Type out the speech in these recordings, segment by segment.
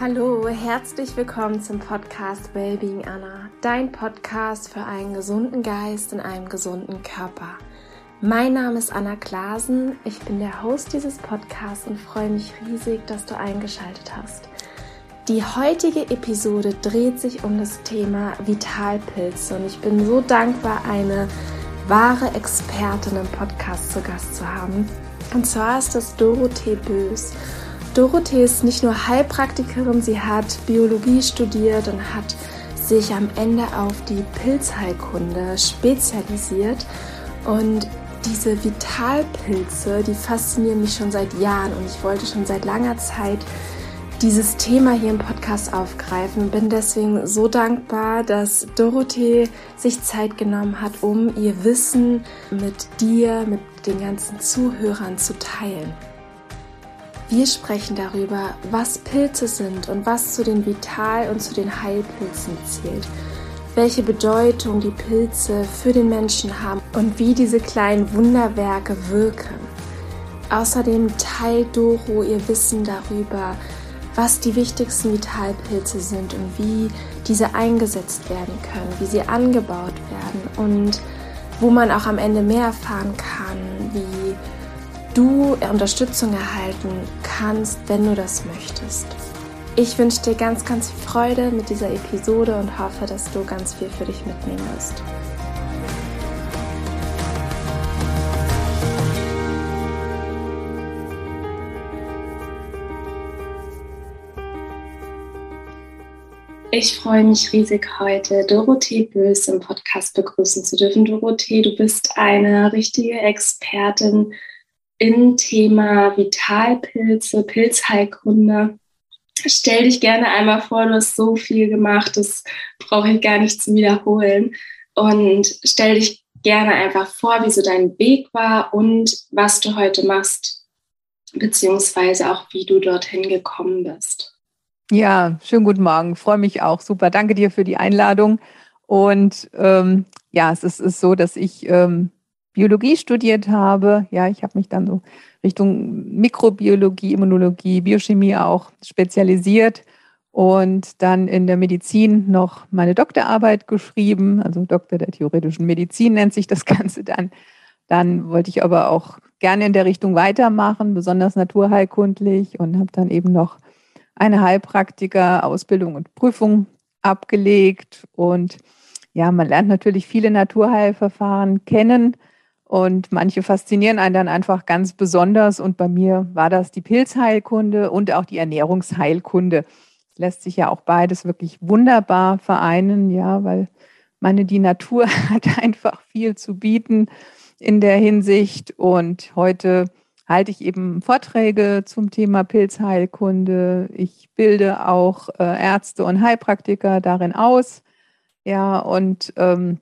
Hallo, herzlich willkommen zum Podcast Wellbeing Anna, dein Podcast für einen gesunden Geist in einem gesunden Körper. Mein Name ist Anna Klasen, ich bin der Host dieses Podcasts und freue mich riesig, dass du eingeschaltet hast. Die heutige Episode dreht sich um das Thema Vitalpilze und ich bin so dankbar, eine wahre Expertin im Podcast zu Gast zu haben. Und zwar ist das Dorothee Bös. Dorothee ist nicht nur Heilpraktikerin, sie hat Biologie studiert und hat sich am Ende auf die Pilzheilkunde spezialisiert. Und diese Vitalpilze, die faszinieren mich schon seit Jahren und ich wollte schon seit langer Zeit dieses Thema hier im Podcast aufgreifen. Bin deswegen so dankbar, dass Dorothee sich Zeit genommen hat, um ihr Wissen mit dir, mit den ganzen Zuhörern zu teilen. Wir sprechen darüber, was Pilze sind und was zu den Vital- und zu den Heilpilzen zählt, welche Bedeutung die Pilze für den Menschen haben und wie diese kleinen Wunderwerke wirken. Außerdem teilt Doro ihr Wissen darüber, was die wichtigsten Vitalpilze sind und wie diese eingesetzt werden können, wie sie angebaut werden und wo man auch am Ende mehr erfahren kann, wie du Unterstützung erhalten kannst, wenn du das möchtest. Ich wünsche dir ganz, ganz viel Freude mit dieser Episode und hoffe, dass du ganz viel für dich mitnehmen wirst. Ich freue mich riesig heute, Dorothee Bös im Podcast begrüßen zu dürfen. Dorothee, du bist eine richtige Expertin im Thema Vitalpilze, Pilzheilkunde. Stell dich gerne einmal vor, du hast so viel gemacht, das brauche ich gar nicht zu wiederholen. Und stell dich gerne einfach vor, wie so dein Weg war und was du heute machst, beziehungsweise auch wie du dorthin gekommen bist. Ja, schönen guten Morgen. Freue mich auch. Super. Danke dir für die Einladung. Und ähm, ja, es ist, ist, so, dass ich ähm, Biologie studiert habe. Ja, ich habe mich dann so Richtung Mikrobiologie, Immunologie, Biochemie auch spezialisiert und dann in der Medizin noch meine Doktorarbeit geschrieben, also Doktor der theoretischen Medizin nennt sich das Ganze dann. Dann wollte ich aber auch gerne in der Richtung weitermachen, besonders naturheilkundlich und habe dann eben noch eine Heilpraktiker-Ausbildung und Prüfung abgelegt. Und ja, man lernt natürlich viele Naturheilverfahren kennen und manche faszinieren einen dann einfach ganz besonders. Und bei mir war das die Pilzheilkunde und auch die Ernährungsheilkunde. Es lässt sich ja auch beides wirklich wunderbar vereinen, ja, weil meine, die Natur hat einfach viel zu bieten in der Hinsicht. Und heute halte ich eben Vorträge zum Thema Pilzheilkunde. Ich bilde auch äh, Ärzte und Heilpraktiker darin aus. Ja, und ähm,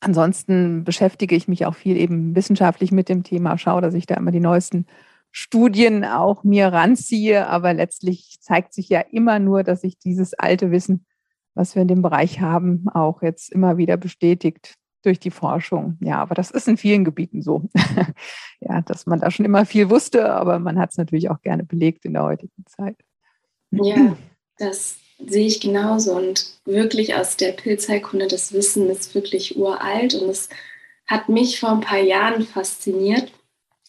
ansonsten beschäftige ich mich auch viel eben wissenschaftlich mit dem Thema, schaue, dass ich da immer die neuesten Studien auch mir ranziehe. Aber letztlich zeigt sich ja immer nur, dass sich dieses alte Wissen, was wir in dem Bereich haben, auch jetzt immer wieder bestätigt durch die Forschung. Ja, aber das ist in vielen Gebieten so. ja, dass man da schon immer viel wusste, aber man hat es natürlich auch gerne belegt in der heutigen Zeit. Ja, das sehe ich genauso. Und wirklich aus der Pilzheilkunde, das Wissen ist wirklich uralt und es hat mich vor ein paar Jahren fasziniert,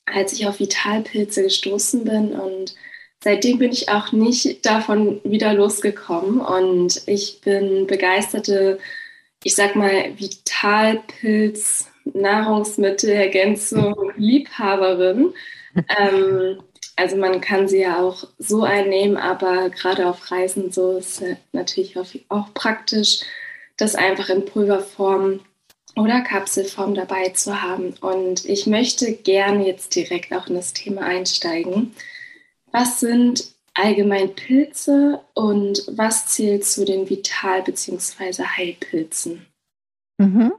als ich auf Vitalpilze gestoßen bin und seitdem bin ich auch nicht davon wieder losgekommen und ich bin begeisterte ich sag mal, Vitalpilz, Nahrungsmittelergänzung, Liebhaberin. ähm, also man kann sie ja auch so einnehmen, aber gerade auf Reisen so ist natürlich auch praktisch, das einfach in Pulverform oder Kapselform dabei zu haben. Und ich möchte gerne jetzt direkt auch in das Thema einsteigen. Was sind allgemein Pilze und was zählt zu den Vital- bzw. Heilpilzen? Mhm.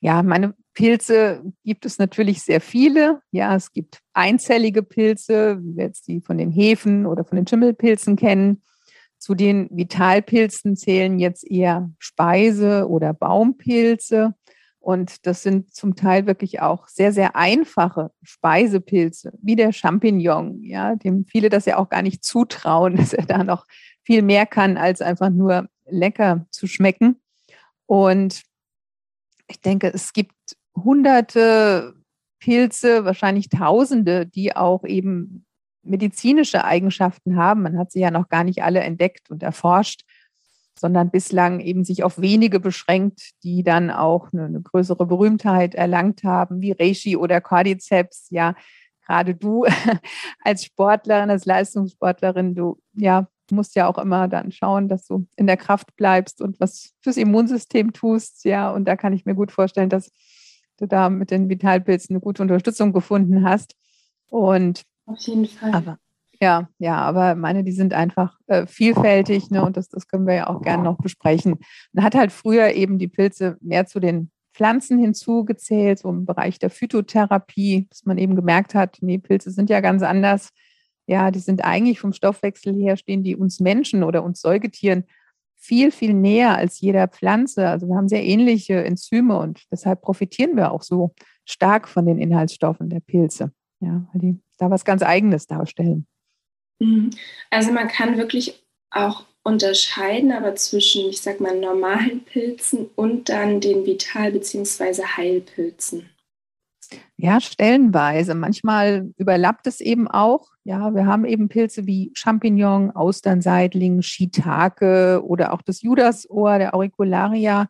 Ja, meine Pilze gibt es natürlich sehr viele. Ja, es gibt einzellige Pilze, wie wir jetzt die von den Hefen oder von den Schimmelpilzen kennen. Zu den Vitalpilzen zählen jetzt eher Speise- oder Baumpilze. Und das sind zum Teil wirklich auch sehr, sehr einfache Speisepilze, wie der Champignon, ja, dem viele das ja auch gar nicht zutrauen, dass er da noch viel mehr kann, als einfach nur lecker zu schmecken. Und ich denke, es gibt hunderte Pilze, wahrscheinlich Tausende, die auch eben medizinische Eigenschaften haben. Man hat sie ja noch gar nicht alle entdeckt und erforscht, sondern bislang eben sich auf wenige beschränkt, die dann auch eine, eine größere Berühmtheit erlangt haben, wie Reishi oder Cordyceps. Ja, gerade du als Sportlerin, als Leistungssportlerin, du ja musst ja auch immer dann schauen, dass du in der Kraft bleibst und was fürs Immunsystem tust. Ja, und da kann ich mir gut vorstellen, dass du da mit den Vitalpilzen eine gute Unterstützung gefunden hast. Und auf jeden Fall. Aber, ja, ja, aber meine, die sind einfach äh, vielfältig, ne? Und das, das können wir ja auch gerne noch besprechen. Man hat halt früher eben die Pilze mehr zu den Pflanzen hinzugezählt, so im Bereich der Phytotherapie, dass man eben gemerkt hat, nee, Pilze sind ja ganz anders. Ja, die sind eigentlich vom Stoffwechsel her, stehen die uns Menschen oder uns Säugetieren viel, viel näher als jeder Pflanze. Also wir haben sehr ähnliche Enzyme und deshalb profitieren wir auch so stark von den Inhaltsstoffen der Pilze. Ja, weil die da was ganz Eigenes darstellen. Mhm. Also man kann wirklich auch unterscheiden, aber zwischen, ich sag mal, normalen Pilzen und dann den Vital- bzw. Heilpilzen. Ja, stellenweise. Manchmal überlappt es eben auch. Ja, wir haben eben Pilze wie Champignon, Austernseitling, Shiitake oder auch das Judasohr, der Auricularia,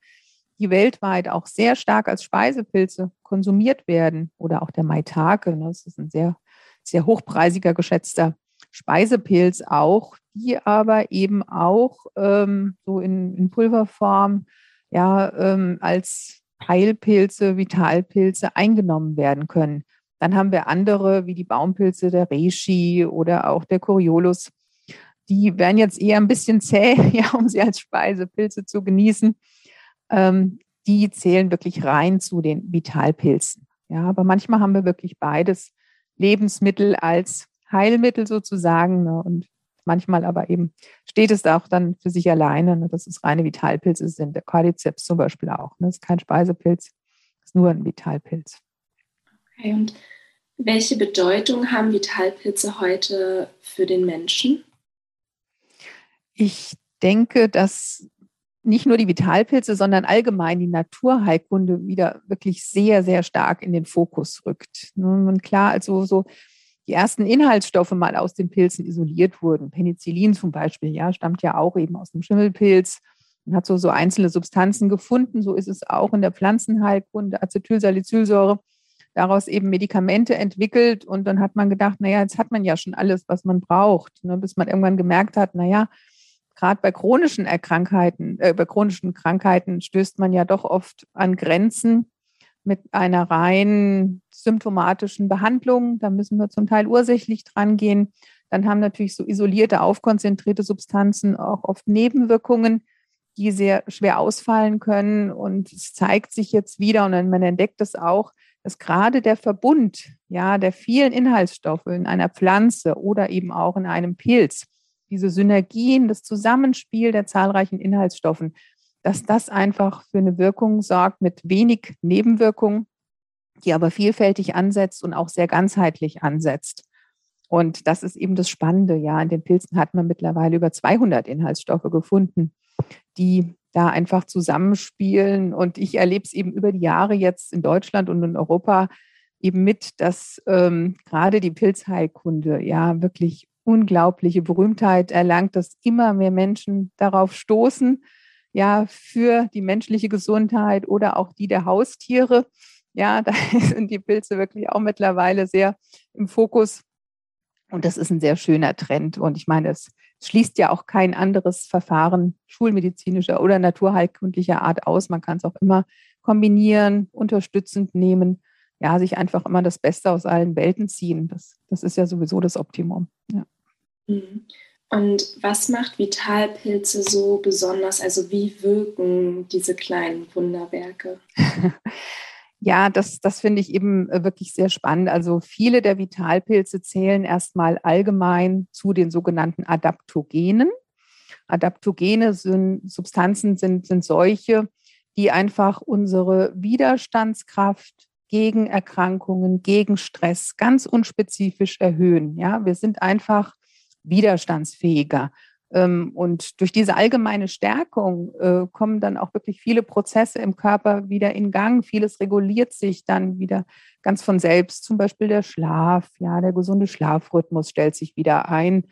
die weltweit auch sehr stark als Speisepilze konsumiert werden. Oder auch der Maitake, ne? das ist ein sehr, sehr hochpreisiger, geschätzter Speisepilz auch, die aber eben auch ähm, so in, in, Pulverform ja, ähm, als Heilpilze, Vitalpilze eingenommen werden können. Dann haben wir andere wie die Baumpilze, der Reishi oder auch der Coriolus. Die werden jetzt eher ein bisschen zäh, ja, um sie als Speisepilze zu genießen. Ähm, die zählen wirklich rein zu den Vitalpilzen. Ja, aber manchmal haben wir wirklich beides Lebensmittel als Heilmittel sozusagen. Ne? Und manchmal aber eben steht es auch dann für sich alleine, ne? dass es reine Vitalpilze sind. Der Cordyceps zum Beispiel auch. Ne? Das ist kein Speisepilz, ist nur ein Vitalpilz. Okay, und welche Bedeutung haben Vitalpilze heute für den Menschen? Ich denke, dass nicht nur die Vitalpilze, sondern allgemein die Naturheilkunde wieder wirklich sehr, sehr stark in den Fokus rückt. Und klar, also so die ersten Inhaltsstoffe mal aus den Pilzen isoliert wurden. Penicillin zum Beispiel, ja, stammt ja auch eben aus dem Schimmelpilz und hat so, so einzelne Substanzen gefunden. So ist es auch in der Pflanzenheilkunde, Acetylsalicylsäure, daraus eben Medikamente entwickelt. Und dann hat man gedacht, naja, jetzt hat man ja schon alles, was man braucht, ne, bis man irgendwann gemerkt hat, naja, gerade bei chronischen Erkrankheiten, äh, bei chronischen Krankheiten stößt man ja doch oft an Grenzen mit einer rein symptomatischen Behandlung. Da müssen wir zum Teil ursächlich dran gehen. Dann haben natürlich so isolierte, aufkonzentrierte Substanzen auch oft Nebenwirkungen, die sehr schwer ausfallen können. Und es zeigt sich jetzt wieder, und man entdeckt es auch, dass gerade der Verbund ja, der vielen Inhaltsstoffe in einer Pflanze oder eben auch in einem Pilz, diese Synergien, das Zusammenspiel der zahlreichen Inhaltsstoffen, dass das einfach für eine Wirkung sorgt mit wenig Nebenwirkungen, die aber vielfältig ansetzt und auch sehr ganzheitlich ansetzt. Und das ist eben das Spannende. Ja, in den Pilzen hat man mittlerweile über 200 Inhaltsstoffe gefunden, die da einfach zusammenspielen. Und ich erlebe es eben über die Jahre jetzt in Deutschland und in Europa eben mit, dass ähm, gerade die Pilzheilkunde ja wirklich unglaubliche Berühmtheit erlangt, dass immer mehr Menschen darauf stoßen, ja, für die menschliche Gesundheit oder auch die der Haustiere. Ja, da sind die Pilze wirklich auch mittlerweile sehr im Fokus. Und das ist ein sehr schöner Trend. Und ich meine, es schließt ja auch kein anderes Verfahren schulmedizinischer oder naturheilkundlicher Art aus. Man kann es auch immer kombinieren, unterstützend nehmen, ja, sich einfach immer das Beste aus allen Welten ziehen. Das, das ist ja sowieso das Optimum. Ja. Mhm. Und was macht Vitalpilze so besonders? Also wie wirken diese kleinen Wunderwerke? Ja, das, das finde ich eben äh, wirklich sehr spannend. Also viele der Vitalpilze zählen erstmal allgemein zu den sogenannten Adaptogenen. Adaptogene sind, Substanzen sind, sind solche, die einfach unsere Widerstandskraft gegen Erkrankungen, gegen Stress ganz unspezifisch erhöhen. Ja, wir sind einfach widerstandsfähiger. Ähm, und durch diese allgemeine Stärkung äh, kommen dann auch wirklich viele Prozesse im Körper wieder in Gang. Vieles reguliert sich dann wieder ganz von selbst. Zum Beispiel der Schlaf, ja, der gesunde Schlafrhythmus stellt sich wieder ein.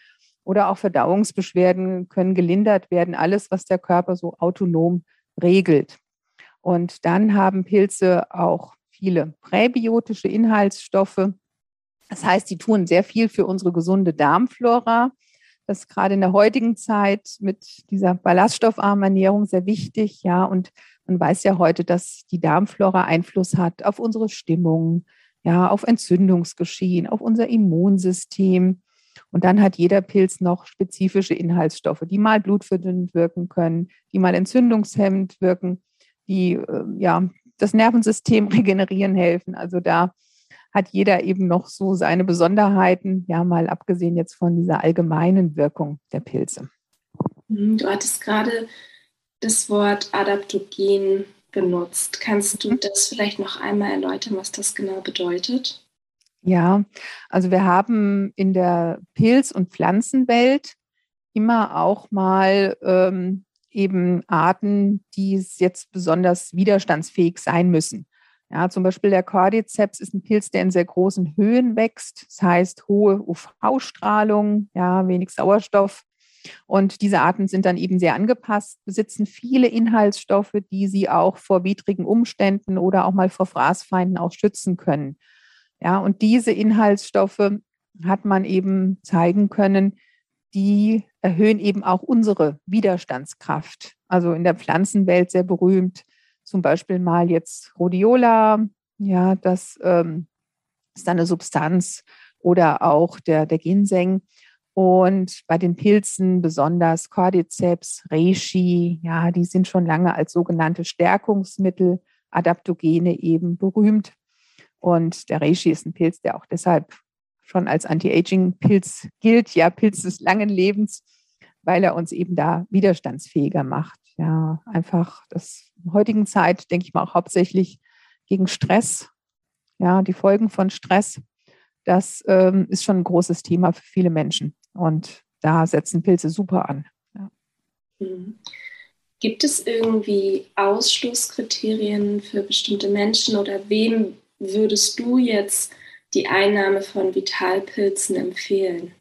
Oder auch Verdauungsbeschwerden können gelindert werden. Alles, was der Körper so autonom regelt. Und dann haben Pilze auch viele präbiotische Inhaltsstoffe. Das heißt, die tun sehr viel für unsere gesunde Darmflora. Das ist gerade in der heutigen Zeit mit dieser ballaststoffarmen Ernährung sehr wichtig. Ja, und man weiß ja heute, dass die Darmflora Einfluss hat auf unsere Stimmung, ja, auf Entzündungsgeschehen, auf unser Immunsystem. Und dann hat jeder Pilz noch spezifische Inhaltsstoffe, die mal blutverdünnend wirken können, die mal entzündungshemmend wirken, die äh, ja das Nervensystem regenerieren helfen. Also da hat jeder eben noch so seine Besonderheiten, ja, mal abgesehen jetzt von dieser allgemeinen Wirkung der Pilze. Mhm, du hattest gerade das Wort Adaptogen benutzt. Kannst du mhm. das vielleicht noch einmal erläutern, was das genau bedeutet? Ja, also wir haben in der Pilz- und Pflanzenwelt immer auch mal ähm, eben Arten, die jetzt besonders widerstandsfähig sein müssen. Ja, zum Beispiel der Cordyceps ist ein Pilz, der in sehr großen Höhen wächst. Das heißt hohe UV-Strahlung, ja, wenig Sauerstoff. Und diese Arten sind dann eben sehr angepasst, besitzen viele Inhaltsstoffe, die sie auch vor widrigen Umständen oder auch mal vor Fraßfeinden auch schützen können. Ja, und diese Inhaltsstoffe hat man eben zeigen können, die erhöhen eben auch unsere Widerstandskraft. Also in der Pflanzenwelt sehr berühmt, zum Beispiel mal jetzt Rhodiola, ja, das ähm, ist eine Substanz oder auch der, der Ginseng. Und bei den Pilzen besonders Cordyceps, Reishi, ja, die sind schon lange als sogenannte Stärkungsmittel, Adaptogene eben berühmt. Und der Reishi ist ein Pilz, der auch deshalb schon als Anti-Aging-Pilz gilt, ja, Pilz des langen Lebens, weil er uns eben da widerstandsfähiger macht. Ja, einfach das heutigen Zeit, denke ich mal, auch hauptsächlich gegen Stress, ja, die Folgen von Stress, das ähm, ist schon ein großes Thema für viele Menschen. Und da setzen Pilze super an. Ja. Mhm. Gibt es irgendwie Ausschlusskriterien für bestimmte Menschen oder wem würdest du jetzt die Einnahme von Vitalpilzen empfehlen?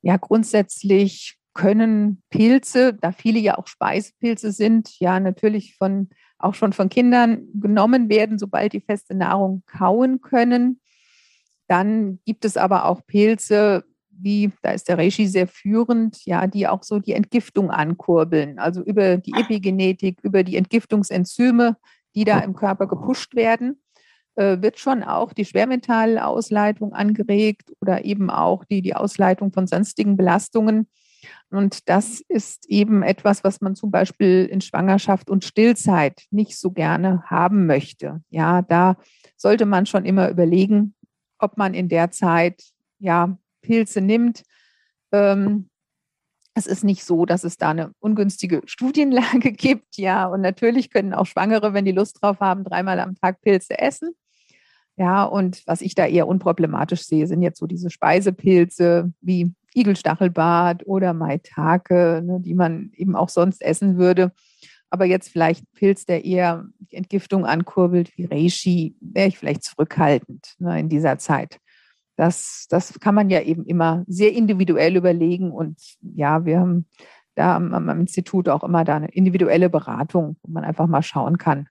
Ja, grundsätzlich können Pilze, da viele ja auch Speisepilze sind, ja natürlich von auch schon von Kindern genommen werden, sobald die feste Nahrung kauen können. Dann gibt es aber auch Pilze, wie, da ist der Reishi sehr führend, ja, die auch so die Entgiftung ankurbeln. Also über die Epigenetik, über die Entgiftungsenzyme, die da im Körper gepusht werden. Äh, wird schon auch die Schwermetallausleitung angeregt oder eben auch die, die Ausleitung von sonstigen Belastungen. Und das ist eben etwas, was man zum Beispiel in Schwangerschaft und Stillzeit nicht so gerne haben möchte. Ja, da sollte man schon immer überlegen, ob man in der Zeit ja Pilze nimmt. Ähm, es ist nicht so, dass es da eine ungünstige Studienlage gibt. Ja, und natürlich können auch Schwangere, wenn die Lust drauf haben, dreimal am Tag Pilze essen. Ja, und was ich da eher unproblematisch sehe, sind jetzt so diese Speisepilze wie Igelstachelbart oder Maitake, ne, die man eben auch sonst essen würde. Aber jetzt vielleicht ein Pilz, der eher die Entgiftung ankurbelt, wie Reishi, wäre ich vielleicht zurückhaltend ne, in dieser Zeit. Das, das kann man ja eben immer sehr individuell überlegen. Und ja, wir haben da am, am Institut auch immer da eine individuelle Beratung, wo man einfach mal schauen kann,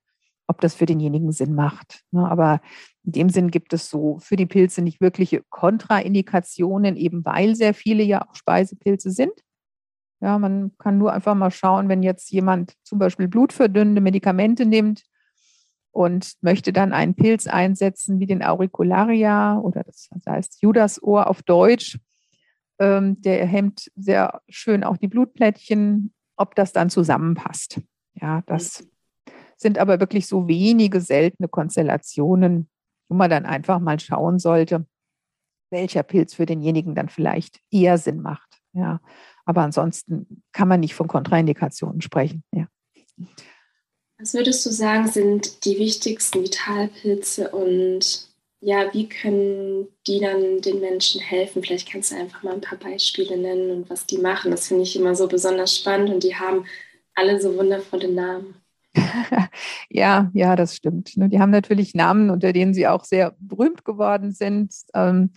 ob das für denjenigen Sinn macht. Ne? Aber in dem Sinn gibt es so für die Pilze nicht wirkliche Kontraindikationen, eben weil sehr viele ja auch Speisepilze sind. Ja, man kann nur einfach mal schauen, wenn jetzt jemand zum Beispiel blutverdünnende Medikamente nimmt und möchte dann einen Pilz einsetzen wie den Auricularia oder das heißt Judasohr auf Deutsch. Ähm, der hemmt sehr schön auch die Blutplättchen, ob das dann zusammenpasst. Ja, das sind aber wirklich so wenige seltene Konstellationen, wo man dann einfach mal schauen sollte, welcher Pilz für denjenigen dann vielleicht eher Sinn macht. Ja, aber ansonsten kann man nicht von Kontraindikationen sprechen. Ja. Was würdest du sagen, sind die wichtigsten Vitalpilze und ja, wie können die dann den Menschen helfen? Vielleicht kannst du einfach mal ein paar Beispiele nennen und was die machen. Das finde ich immer so besonders spannend und die haben alle so wundervolle Namen. ja, ja, das stimmt. Ne? Die haben natürlich Namen, unter denen sie auch sehr berühmt geworden sind. Ähm,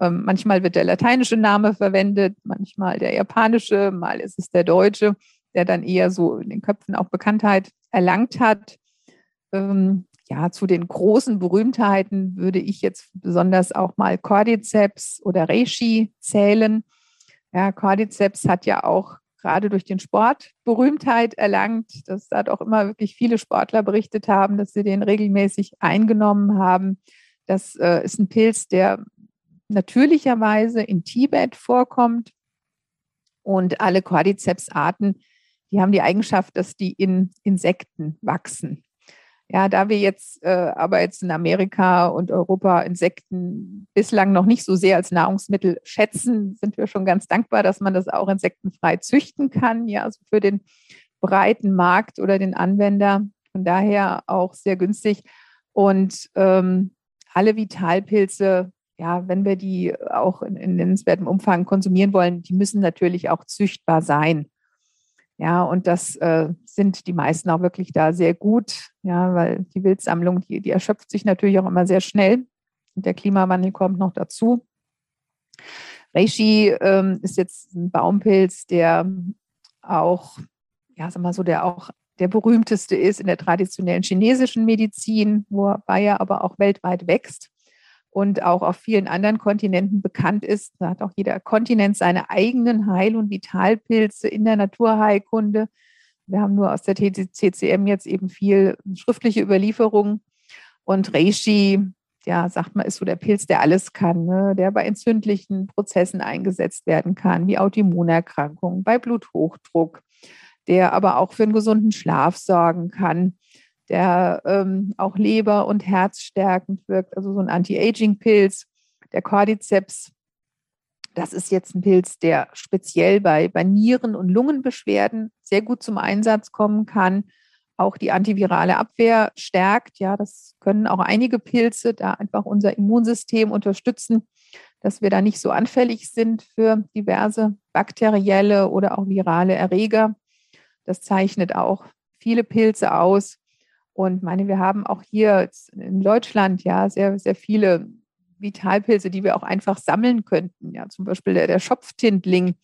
ähm, manchmal wird der lateinische Name verwendet, manchmal der japanische, mal ist es der deutsche, der dann eher so in den Köpfen auch Bekanntheit erlangt hat. Ähm, ja, zu den großen Berühmtheiten würde ich jetzt besonders auch mal Cordyceps oder Reishi zählen. Ja, Cordyceps hat ja auch gerade durch den Sport Berühmtheit erlangt, dass da doch immer wirklich viele Sportler berichtet haben, dass sie den regelmäßig eingenommen haben. Das äh, ist ein Pilz, der natürlicherweise in Tibet vorkommt. Und alle Cordyceps-Arten, die haben die Eigenschaft, dass die in Insekten wachsen. Ja, da wir jetzt äh, aber jetzt in Amerika und Europa Insekten bislang noch nicht so sehr als Nahrungsmittel schätzen, sind wir schon ganz dankbar, dass man das auch insektenfrei züchten kann. Ja, also für den breiten Markt oder den Anwender. Von daher auch sehr günstig. Und ähm, alle Vitalpilze, ja, wenn wir die auch in, in nennenswertem Umfang konsumieren wollen, die müssen natürlich auch züchtbar sein. Ja, und das äh, sind die meisten auch wirklich da sehr gut, ja, weil die Wildsammlung, die, die erschöpft sich natürlich auch immer sehr schnell. Und der Klimawandel kommt noch dazu. Reishi ähm, ist jetzt ein Baumpilz, der auch, ja, sag mal so, der auch der berühmteste ist in der traditionellen chinesischen Medizin, wobei er aber auch weltweit wächst und auch auf vielen anderen Kontinenten bekannt ist. Da hat auch jeder Kontinent seine eigenen Heil- und Vitalpilze in der Naturheilkunde. Wir haben nur aus der TCCM jetzt eben viel schriftliche Überlieferungen. Und Reishi, ja, sagt man, ist so der Pilz, der alles kann, ne? der bei entzündlichen Prozessen eingesetzt werden kann, wie Autoimmunerkrankungen, bei Bluthochdruck, der aber auch für einen gesunden Schlaf sorgen kann der ähm, auch Leber- und Herz stärkend wirkt, also so ein Anti-Aging-Pilz. Der Cordyceps, das ist jetzt ein Pilz, der speziell bei, bei Nieren- und Lungenbeschwerden sehr gut zum Einsatz kommen kann. Auch die antivirale Abwehr stärkt. Ja, das können auch einige Pilze da einfach unser Immunsystem unterstützen, dass wir da nicht so anfällig sind für diverse bakterielle oder auch virale Erreger. Das zeichnet auch viele Pilze aus. Und meine, wir haben auch hier in Deutschland ja sehr, sehr viele Vitalpilze, die wir auch einfach sammeln könnten. Ja, zum Beispiel der, der Schopftindling,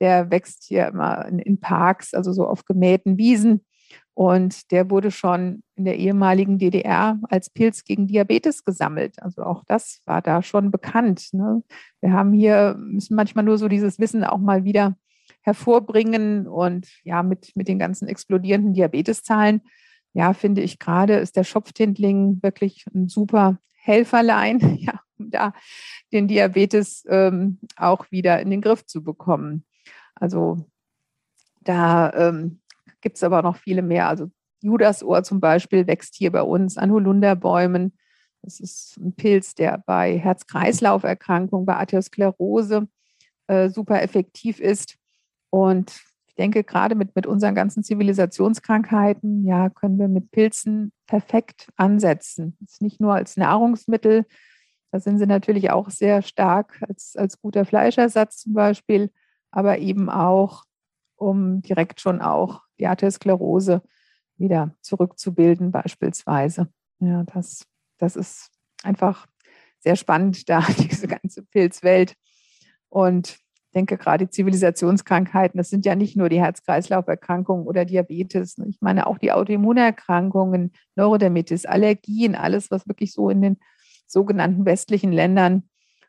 der wächst hier immer in, in Parks, also so auf gemähten Wiesen. Und der wurde schon in der ehemaligen DDR als Pilz gegen Diabetes gesammelt. Also auch das war da schon bekannt. Ne? Wir haben hier, müssen manchmal nur so dieses Wissen auch mal wieder hervorbringen. Und ja, mit, mit den ganzen explodierenden Diabeteszahlen ja, finde ich gerade, ist der Schopftindling wirklich ein super Helferlein, ja, um da den Diabetes ähm, auch wieder in den Griff zu bekommen. Also da ähm, gibt es aber noch viele mehr. Also Judasohr zum Beispiel wächst hier bei uns an Holunderbäumen. Das ist ein Pilz, der bei Herz-Kreislauf-Erkrankungen, bei Arteriosklerose äh, super effektiv ist. Und ich denke, gerade mit, mit unseren ganzen Zivilisationskrankheiten, ja, können wir mit Pilzen perfekt ansetzen. Ist nicht nur als Nahrungsmittel, da sind sie natürlich auch sehr stark als, als guter Fleischersatz zum Beispiel, aber eben auch, um direkt schon auch die Arteriosklerose wieder zurückzubilden, beispielsweise. Ja, das, das ist einfach sehr spannend, da diese ganze Pilzwelt. Und denke gerade Zivilisationskrankheiten, das sind ja nicht nur die Herz-Kreislauf-Erkrankungen oder Diabetes. Ne? Ich meine auch die Autoimmunerkrankungen, Neurodermitis, Allergien, alles, was wirklich so in den sogenannten westlichen Ländern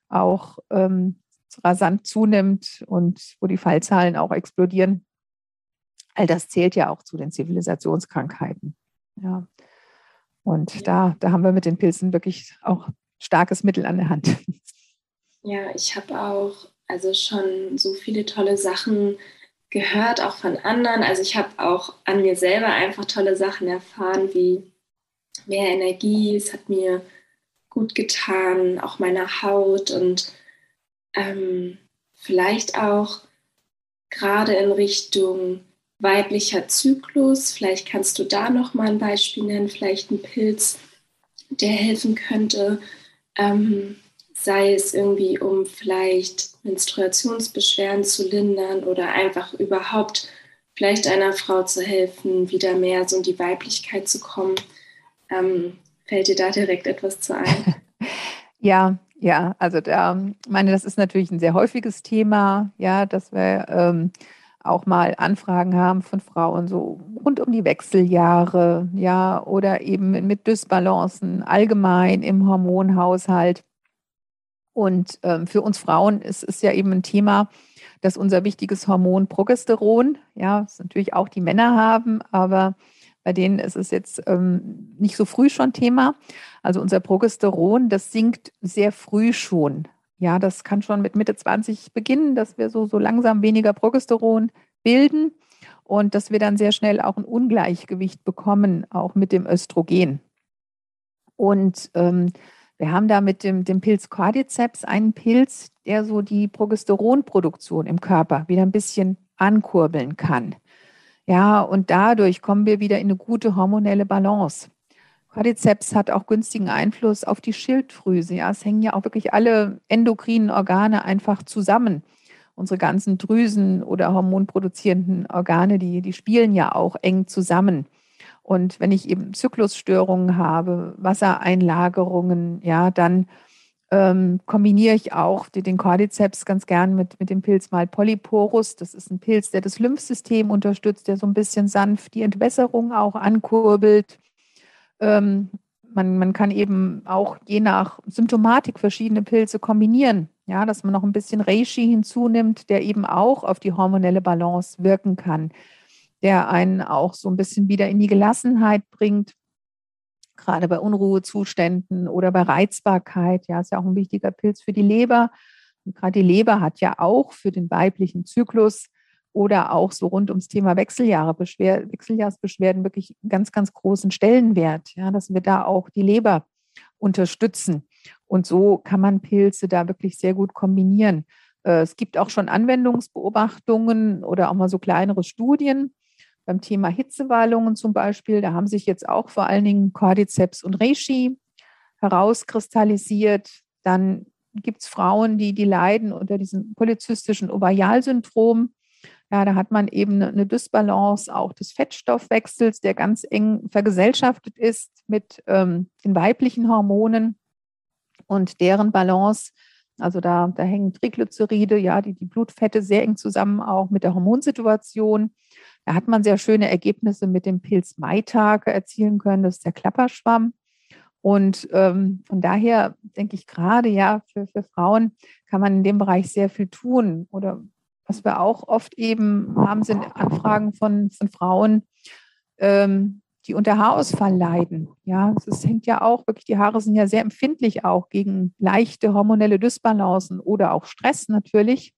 auch ähm, rasant zunimmt und wo die Fallzahlen auch explodieren. All das zählt ja auch zu den Zivilisationskrankheiten. Ja. Und ja. da, da haben wir mit den Pilzen wirklich auch starkes Mittel an der Hand. Ja, ich habe auch also schon so viele tolle Sachen gehört, auch von anderen. Also ich habe auch an mir selber einfach tolle Sachen erfahren, wie mehr Energie. Es hat mir gut getan, auch meiner Haut und ähm, vielleicht auch gerade in Richtung weiblicher Zyklus. Vielleicht kannst du da noch mal ein Beispiel nennen, vielleicht ein Pilz, der helfen könnte. ähm, sei es irgendwie um vielleicht Menstruationsbeschwerden zu lindern oder einfach überhaupt vielleicht einer Frau zu helfen, wieder mehr so in die Weiblichkeit zu kommen. Ähm, fällt dir da direkt etwas zu ein? ja, ja, also da meine, das ist natürlich ein sehr häufiges Thema, ja, dass wir ähm, auch mal Anfragen haben von Frauen so rund um die Wechseljahre, ja, oder eben mit Dysbalancen allgemein im Hormonhaushalt. Und ähm, für uns Frauen ist es ja eben ein Thema, dass unser wichtiges Hormon Progesteron, ja, das natürlich auch die Männer haben, aber bei denen ist es jetzt ähm, nicht so früh schon Thema. Also unser Progesteron, das sinkt sehr früh schon. Ja, das kann schon mit Mitte 20 beginnen, dass wir so, so langsam weniger Progesteron bilden und dass wir dann sehr schnell auch ein Ungleichgewicht bekommen, auch mit dem Östrogen. Und ähm, wir haben da mit dem, dem Pilz Cordyceps einen Pilz, der so die Progesteronproduktion im Körper wieder ein bisschen ankurbeln kann. Ja, und dadurch kommen wir wieder in eine gute hormonelle Balance. Cordyceps hat auch günstigen Einfluss auf die Schilddrüse. Ja, es hängen ja auch wirklich alle endokrinen Organe einfach zusammen. Unsere ganzen Drüsen oder hormonproduzierenden Organe, die, die spielen ja auch eng zusammen. Und wenn ich eben Zyklusstörungen habe, Wassereinlagerungen, ja, dann ähm, kombiniere ich auch den Cordyceps ganz gern mit, mit dem Pilz mal Polyporus. Das ist ein Pilz, der das Lymphsystem unterstützt, der so ein bisschen sanft die Entwässerung auch ankurbelt. Ähm, man, man kann eben auch je nach Symptomatik verschiedene Pilze kombinieren. Ja, dass man noch ein bisschen Reishi hinzunimmt, der eben auch auf die hormonelle Balance wirken kann, der einen auch so ein bisschen wieder in die Gelassenheit bringt gerade bei Unruhezuständen oder bei Reizbarkeit. Ja, ist ja auch ein wichtiger Pilz für die Leber. Und gerade die Leber hat ja auch für den weiblichen Zyklus oder auch so rund ums Thema Wechseljahre, Beschwer Wechseljahrsbeschwerden wirklich einen ganz, ganz großen Stellenwert, ja, dass wir da auch die Leber unterstützen. Und so kann man Pilze da wirklich sehr gut kombinieren. Äh, es gibt auch schon Anwendungsbeobachtungen oder auch mal so kleinere Studien, beim Thema Hitzewallungen zum Beispiel, da haben sich jetzt auch vor allen Dingen Cordyceps und Reishi herauskristallisiert. Dann gibt es Frauen, die, die leiden unter diesem polyzystischen Ovarialsyndrom. Ja, da hat man eben eine Dysbalance auch des Fettstoffwechsels, der ganz eng vergesellschaftet ist mit ähm, den weiblichen Hormonen und deren Balance. Also da, da hängen Triglyceride, ja, die, die Blutfette sehr eng zusammen auch mit der Hormonsituation. Da hat man sehr schöne Ergebnisse mit dem Pilz Maitake erzielen können. Das ist der Klapperschwamm. Und ähm, von daher denke ich gerade, ja, für, für Frauen kann man in dem Bereich sehr viel tun. Oder was wir auch oft eben haben, sind Anfragen von, von Frauen, ähm, die unter Haarausfall leiden. Ja, es hängt ja auch wirklich, die Haare sind ja sehr empfindlich auch gegen leichte hormonelle Dysbalancen oder auch Stress natürlich.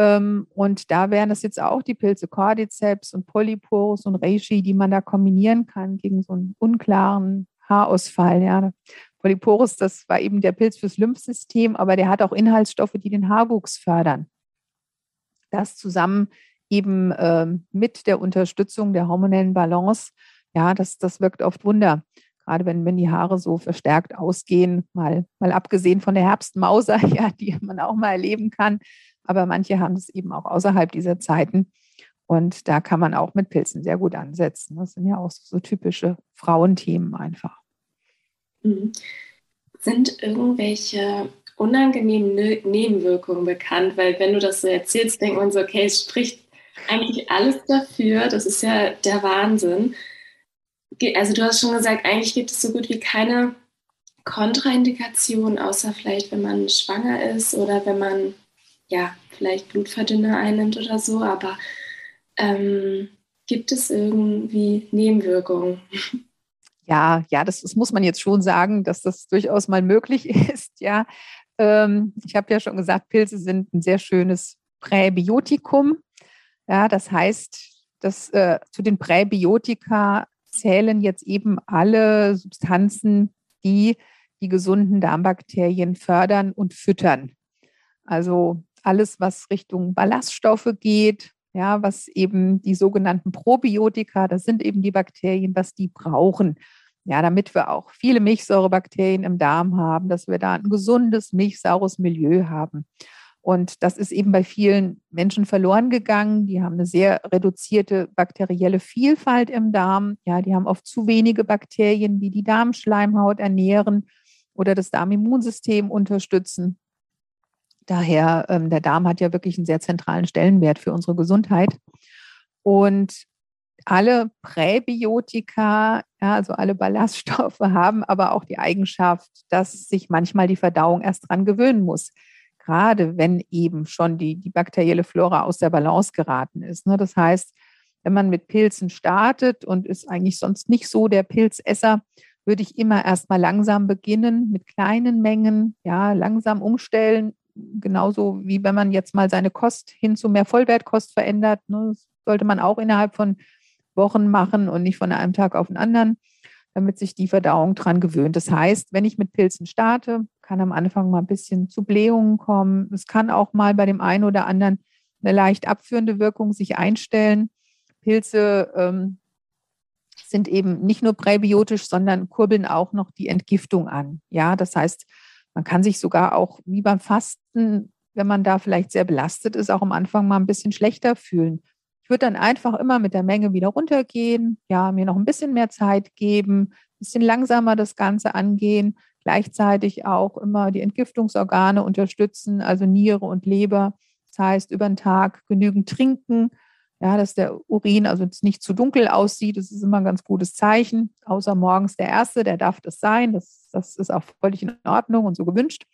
Ähm, und da wären es jetzt auch die Pilze Cordyceps und Polyporus und Reishi, die man da kombinieren kann gegen so einen unklaren Haarausfall. Ja. Polyporus, das war eben der Pilz fürs Lymphsystem, aber der hat auch Inhaltsstoffe, die den Haarwuchs fördern. Das zusammen eben ähm, mit der Unterstützung der hormonellen Balance, ja, das, das wirkt oft Wunder. Gerade wenn, wenn die Haare so verstärkt ausgehen, mal, mal abgesehen von der Herbstmauser, ja, die man auch mal erleben kann, aber manche haben es eben auch außerhalb dieser Zeiten. Und da kann man auch mit Pilzen sehr gut ansetzen. Das sind ja auch so, typische Frauenthemen einfach. Mhm. Sind irgendwelche unangenehmen ne Nebenwirkungen bekannt? Weil wenn du das so erzählst, denkt man so, okay, es spricht eigentlich alles dafür. Das ist ja der Wahnsinn. Also du hast schon gesagt, eigentlich gibt es so gut wie keine Kontraindikation, außer vielleicht, wenn man schwanger ist oder wenn man ja, vielleicht Blutverdünner einnimmt oder so, aber ähm, gibt es irgendwie Nebenwirkungen? Ja, ja, das, das, muss man jetzt schon sagen, dass das durchaus mal möglich ist. Ja, ähm, ich habe ja schon gesagt, Pilze sind ein sehr schönes Präbiotikum. Ja, das heißt, dass äh, zu den Präbiotika zählen jetzt eben alle Substanzen, die die gesunden Darmbakterien fördern und füttern. Also alles, was Richtung Ballaststoffe geht, ja, was eben die sogenannten Probiotika, das sind eben die Bakterien, was die brauchen. ja, damit wir auch viele Milchsäurebakterien im Darm haben, dass wir da ein gesundes, milchsaures Milieu haben. Und das ist eben bei vielen Menschen verloren gegangen. Die haben eine sehr reduzierte bakterielle Vielfalt im Darm. Ja, die haben oft zu wenige Bakterien, die die Darmschleimhaut ernähren oder das Darmimmunsystem unterstützen. Daher, ähm, der Darm hat ja wirklich einen sehr zentralen Stellenwert für unsere Gesundheit. Und alle Präbiotika, ja, also alle Ballaststoffe, haben aber auch die Eigenschaft, dass sich manchmal die Verdauung erst dran gewöhnen muss gerade wenn eben schon die, die bakterielle Flora aus der Balance geraten ist. Ne? Das heißt, wenn man mit Pilzen startet und ist eigentlich sonst nicht so der Pilzesser, würde ich immer erstmal langsam beginnen mit kleinen Mengen, ja, langsam umstellen, genauso wie wenn man jetzt mal seine Kost hin zu mehr Vollwertkost verändert. Ne? Sollte man auch innerhalb von Wochen machen und nicht von einem Tag auf den anderen, damit sich die Verdauung dran gewöhnt. Das heißt, wenn ich mit Pilzen starte, kann am Anfang mal ein bisschen zu Blähungen kommen. Es kann auch mal bei dem einen oder anderen eine leicht abführende Wirkung sich einstellen. Pilze ähm, sind eben nicht nur präbiotisch, sondern kurbeln auch noch die Entgiftung an. Ja, das heißt, man kann sich sogar auch wie beim Fasten, wenn man da vielleicht sehr belastet ist, auch am Anfang mal ein bisschen schlechter fühlen. Ich würde dann einfach immer mit der Menge wieder runtergehen, ja, mir noch ein bisschen mehr Zeit geben, ein bisschen langsamer das Ganze angehen, gleichzeitig auch immer die Entgiftungsorgane unterstützen, also Niere und Leber. Das heißt, über den Tag genügend trinken, ja, dass der Urin also nicht zu dunkel aussieht. Das ist immer ein ganz gutes Zeichen. Außer morgens der Erste, der darf das sein. Das, das ist auch völlig in Ordnung und so gewünscht.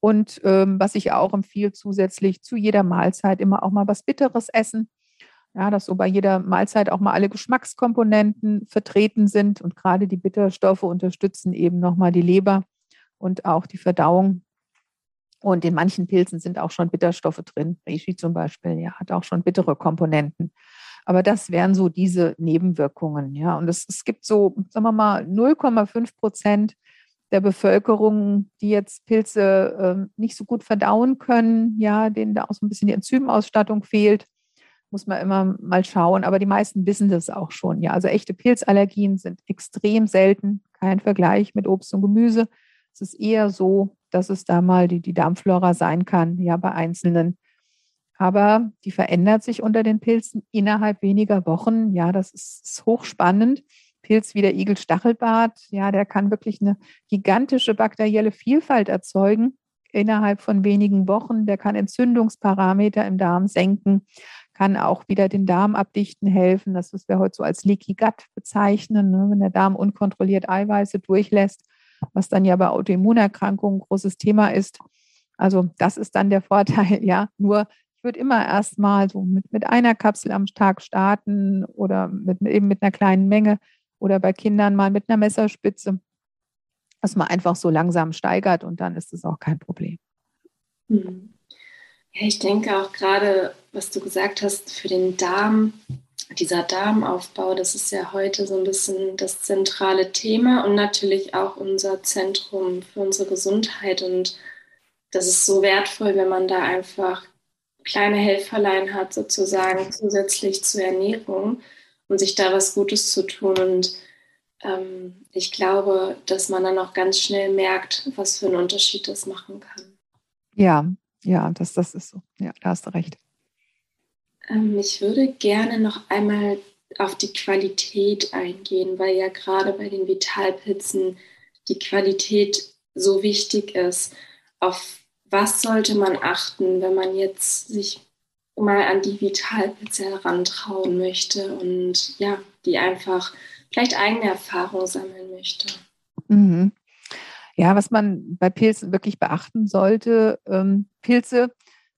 Und ähm, was ich auch empfehle, zusätzlich zu jeder Mahlzeit immer auch mal was Bitteres essen. Ja, dass so bei jeder Mahlzeit auch mal alle Geschmackskomponenten vertreten sind und gerade die Bitterstoffe unterstützen eben nochmal die Leber und auch die Verdauung. Und in manchen Pilzen sind auch schon Bitterstoffe drin. Reishi zum Beispiel, ja, hat auch schon bittere Komponenten. Aber das wären so diese Nebenwirkungen, ja. Und es, es gibt so, sagen wir mal, 0,5 Prozent der Bevölkerung, die jetzt Pilze äh, nicht so gut verdauen können, ja, denen da auch so ein bisschen die Enzymausstattung fehlt muss man immer mal schauen. Aber die meisten wissen das auch schon. Ja, also echte Pilzallergien sind extrem selten. Kein Vergleich mit Obst und Gemüse. Es ist eher so, dass es da mal die, die Darmflora sein kann, ja, bei Einzelnen. Aber die verändert sich unter den Pilzen innerhalb weniger Wochen. Ja, das ist, hochspannend. Pilz wie der Igelstachelbart, ja, der kann wirklich eine gigantische bakterielle Vielfalt erzeugen innerhalb von wenigen Wochen. Der kann Entzündungsparameter im Darm senken kann auch wieder den Darm abdichten helfen. Das, was wir heute so als Leaky Gut bezeichnen, ne? wenn der Darm unkontrolliert Eiweiße durchlässt, was dann ja bei Autoimmunerkrankungen ein großes Thema ist. Also das ist dann der Vorteil, ja. Nur ich würde immer erstmal so mit, mit einer Kapsel am Tag starten oder mit, eben mit einer kleinen Menge oder bei Kindern mal mit einer Messerspitze, dass man einfach so langsam steigert und dann ist es auch kein Problem. Mhm. Ja, ich denke auch gerade, was du gesagt hast, für den Darm, dieser Darmaufbau, das ist ja heute so ein bisschen das zentrale Thema und natürlich auch unser Zentrum für unsere Gesundheit. Und das ist so wertvoll, wenn man da einfach kleine Helferlein hat, sozusagen zusätzlich zur Ernährung und sich da was Gutes zu tun. Und ähm, ich glaube, dass man dann auch ganz schnell merkt, was für einen Unterschied das machen kann. Ja, ja, das, das ist so. Ja, da hast du recht. Ähm, ich würde gerne noch einmal auf die Qualität eingehen, weil ja gerade bei den Vitalpilzen die Qualität so wichtig ist. Auf was sollte man achten, wenn man jetzt sich mal an die Vitalpilze herantrauen möchte und ja, die einfach vielleicht eigene Erfahrung sammeln möchte? Mhm. Ja, was man bei Pilzen wirklich beachten sollte, ähm, Pilze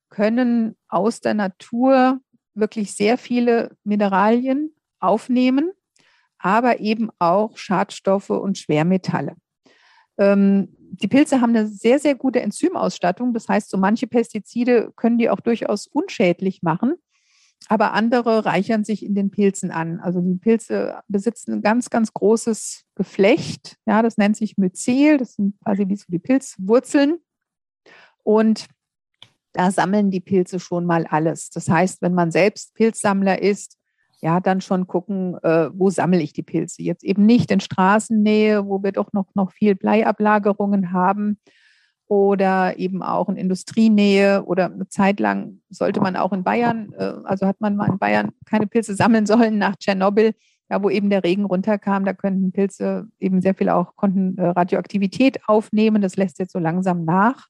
können aus der Natur wirklich sehr viele Mineralien aufnehmen, aber eben auch Schadstoffe und Schwermetalle. Ähm, die Pilze haben eine sehr, sehr gute Enzymausstattung. Das heißt, so manche Pestizide können die auch durchaus unschädlich machen aber andere reichern sich in den Pilzen an. Also die Pilze besitzen ein ganz, ganz großes Geflecht. Ja, das nennt sich Myzel. Das sind quasi wie so die Pilzwurzeln. Und da sammeln die Pilze schon mal alles. Das heißt, wenn man selbst Pilzsammler ist, ja, dann schon gucken, äh, wo sammle ich die Pilze. Jetzt eben nicht in Straßennähe, wo wir doch noch, noch viel Bleiablagerungen haben oder eben auch in Industrienähe oder eine Zeit lang sollte man auch in Bayern, äh, also hat man mal in Bayern keine Pilze sammeln sollen nach Tschernobyl, ja, wo eben der Regen runterkam, da könnten Pilze eben sehr viel auch, konnten äh, Radioaktivität aufnehmen. Das lässt jetzt so langsam nach.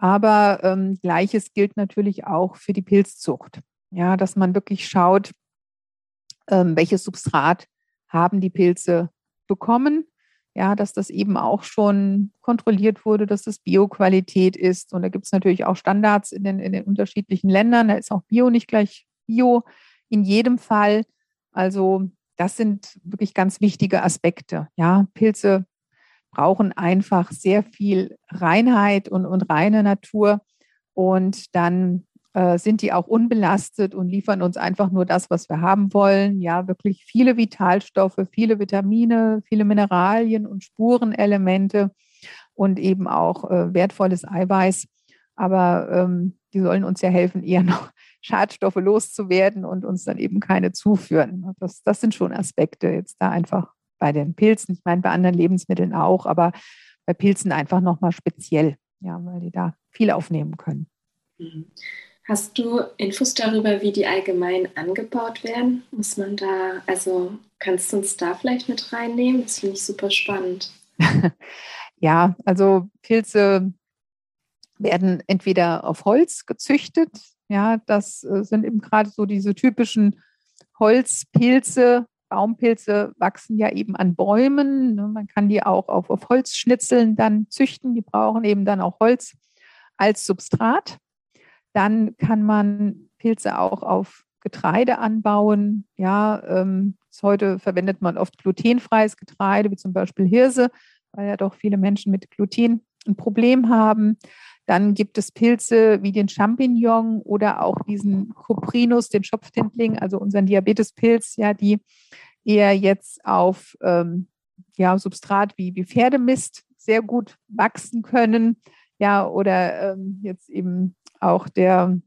Aber ähm, gleiches gilt natürlich auch für die Pilzzucht. Ja, dass man wirklich schaut, ähm, welches Substrat haben die Pilze bekommen. Ja, dass das eben auch schon kontrolliert wurde, dass das Bioqualität ist. Und da gibt es natürlich auch Standards in den, in den unterschiedlichen Ländern. Da ist auch Bio nicht gleich Bio in jedem Fall. Also das sind wirklich ganz wichtige Aspekte. Ja, Pilze brauchen einfach sehr viel Reinheit und, und reine Natur. Und dann äh, sind die auch unbelastet und liefern uns einfach nur das, was wir haben wollen. Ja, wirklich viele Vitalstoffe, viele Vitamine, viele Mineralien und Spurenelemente und eben auch äh, wertvolles Eiweiß. Aber ähm, die sollen uns ja helfen, eher noch Schadstoffe loszuwerden und uns dann eben keine zuführen. Das, das sind schon Aspekte jetzt da einfach bei den Pilzen. Ich meine, bei anderen Lebensmitteln auch, aber bei Pilzen einfach nochmal speziell, ja, weil die da viel aufnehmen können. Mhm. Hast du Infos darüber, wie die allgemein angebaut werden? Muss man da, also kannst du uns da vielleicht mit reinnehmen? Das finde ich super spannend. ja, also Pilze werden entweder auf Holz gezüchtet, ja, das äh, sind eben gerade so diese typischen Holzpilze. Baumpilze wachsen ja eben an Bäumen. Ne? Man kann die auch auf, auf Holzschnitzeln dann züchten. Die brauchen eben dann auch Holz als Substrat. Dann kann man Pilze auch auf Getreide anbauen. Ja, ähm, heute verwendet man oft glutenfreies Getreide, wie zum Beispiel Hirse, weil ja doch viele Menschen mit Gluten ein Problem haben. Dann gibt es Pilze wie den Champignon oder auch diesen Coprinus, den Schopftintling, also unseren Diabetespilz, ja, die eher jetzt auf ähm, ja, Substrat wie, wie Pferdemist sehr gut wachsen können. Ja, oder ähm, jetzt eben auch der,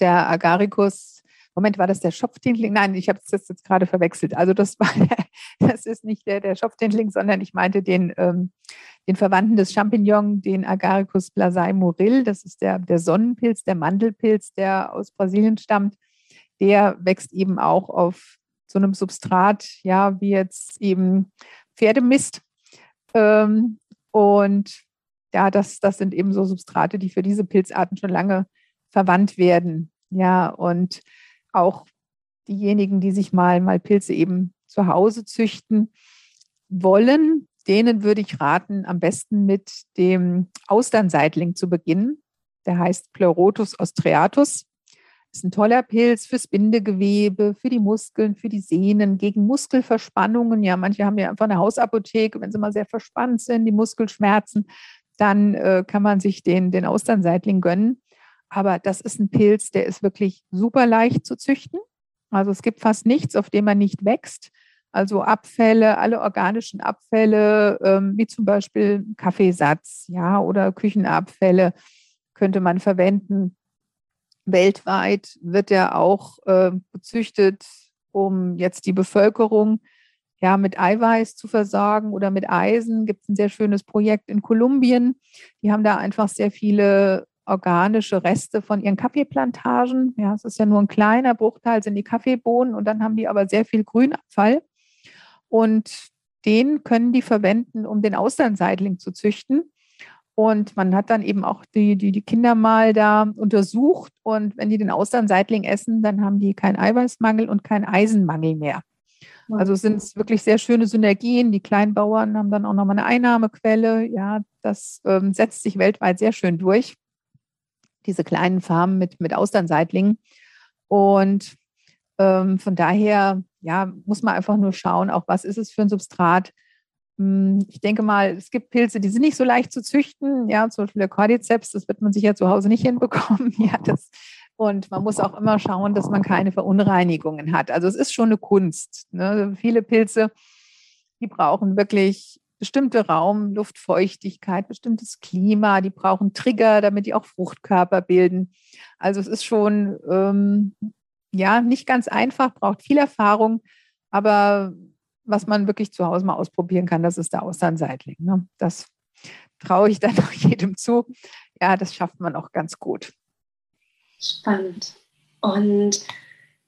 der Agaricus. Moment, war das der Schopftintling? Nein, ich habe das jetzt gerade verwechselt. Also das war das ist nicht der, der Schopftintling, sondern ich meinte den, ähm, den Verwandten des Champignon, den Agaricus blasei moril. Das ist der, der Sonnenpilz, der Mandelpilz, der aus Brasilien stammt. Der wächst eben auch auf so einem Substrat, ja, wie jetzt eben Pferdemist. Ähm, und ja, das, das sind eben so Substrate, die für diese Pilzarten schon lange verwandt werden. Ja, und auch diejenigen, die sich mal, mal Pilze eben zu Hause züchten wollen, denen würde ich raten, am besten mit dem Austernseitling zu beginnen. Der heißt Pleurotus ostreatus. Ist ein toller Pilz fürs Bindegewebe, für die Muskeln, für die Sehnen, gegen Muskelverspannungen. Ja, manche haben ja einfach eine Hausapotheke, wenn sie mal sehr verspannt sind, die Muskelschmerzen, dann äh, kann man sich den, den Austernseitling gönnen. Aber das ist ein Pilz, der ist wirklich super leicht zu züchten. Also es gibt fast nichts, auf dem er nicht wächst. Also Abfälle, alle organischen Abfälle, ähm, wie zum Beispiel Kaffeesatz, ja, oder Küchenabfälle könnte man verwenden. Weltweit wird er auch äh, gezüchtet, um jetzt die Bevölkerung ja, mit Eiweiß zu versorgen oder mit Eisen. Gibt es ein sehr schönes Projekt in Kolumbien. Die haben da einfach sehr viele organische Reste von ihren Kaffeeplantagen. Ja, es ist ja nur ein kleiner Bruchteil, sind die Kaffeebohnen und dann haben die aber sehr viel Grünabfall. Und den können die verwenden, um den Austernseitling zu züchten. Und man hat dann eben auch die, die, die Kinder mal da untersucht. Und wenn die den Austernseitling essen, dann haben die keinen Eiweißmangel und keinen Eisenmangel mehr. Also sind es wirklich sehr schöne Synergien. Die Kleinbauern haben dann auch nochmal eine Einnahmequelle. Ja, das ähm, setzt sich weltweit sehr schön durch. Diese kleinen Farmen mit, mit Austernseitlingen. Und ähm, von daher, ja, muss man einfach nur schauen, auch was ist es für ein Substrat. Hm, ich denke mal, es gibt Pilze, die sind nicht so leicht zu züchten. Ja, zum Beispiel der Cordyceps, das wird man sicher zu Hause nicht hinbekommen. Ja, das und man muss auch immer schauen, dass man keine Verunreinigungen hat. Also es ist schon eine Kunst. Ne? Viele Pilze, die brauchen wirklich bestimmte Raum, Luftfeuchtigkeit, bestimmtes Klima, die brauchen Trigger, damit die auch Fruchtkörper bilden. Also es ist schon ähm, ja, nicht ganz einfach, braucht viel Erfahrung, aber was man wirklich zu Hause mal ausprobieren kann, das ist der Austernseitling. Ne? Das traue ich dann auch jedem zu. Ja, das schafft man auch ganz gut. Spannend. Und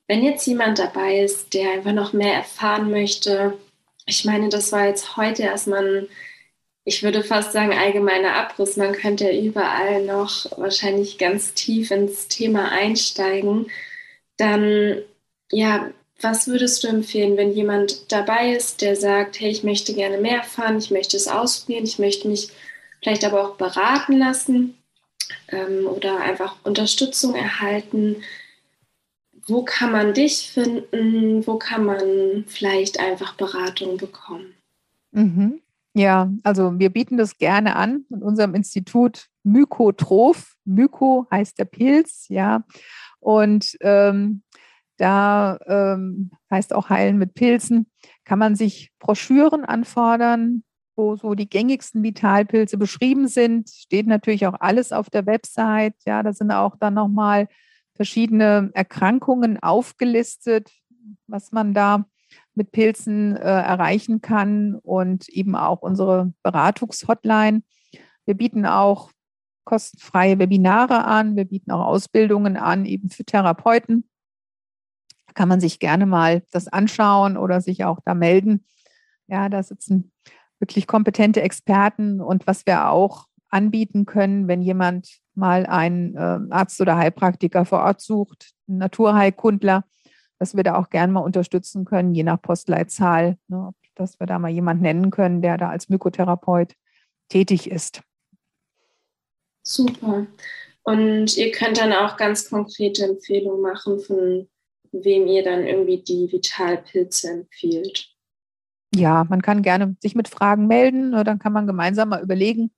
wenn jetzt jemand dabei ist, der einfach noch mehr erfahren möchte, ich meine, das war jetzt heute erstmal ein, ich würde fast sagen, allgemeiner Abriss. Man könnte ja überall noch wahrscheinlich ganz tief ins Thema einsteigen. Dann, ja, was würdest du empfehlen, wenn jemand dabei ist, der sagt, hey, ich möchte gerne mehr erfahren, ich möchte es ausprobieren, ich möchte mich vielleicht aber auch beraten lassen ähm, oder einfach Unterstützung erhalten? wo kann man dich finden? Wo kann man vielleicht einfach Beratung bekommen? Mhm. Ja, also wir bieten das gerne an in unserem Institut Mykotroph. Myko heißt der Pilz, ja. Und ähm, da ähm, heißt auch Heilen mit Pilzen, kann man sich Broschüren anfordern, wo so die gängigsten Vitalpilze beschrieben sind. Steht natürlich auch alles auf der Website. Ja, da sind auch dann nochmal verschiedene Erkrankungen aufgelistet, was man da mit Pilzen äh, erreichen kann und eben auch unsere Beratungshotline. Wir bieten auch kostenfreie Webinare an, wir bieten auch Ausbildungen an, eben für Therapeuten. Da kann man sich gerne mal das anschauen oder sich auch da melden. Ja, da sitzen wirklich kompetente Experten und was wir auch anbieten können, wenn jemand mal einen äh, Arzt oder Heilpraktiker vor Ort sucht, einen Naturheilkundler, dass wir da auch gerne mal unterstützen können, je nach Postleitzahl, ne, dass wir da mal jemanden nennen können, der da als Mykotherapeut tätig ist. Super. Und ihr könnt dann auch ganz konkrete Empfehlungen machen, von wem ihr dann irgendwie die Vitalpilze empfiehlt. Ja, man kann gerne sich mit Fragen melden, ne, dann kann man gemeinsam mal überlegen,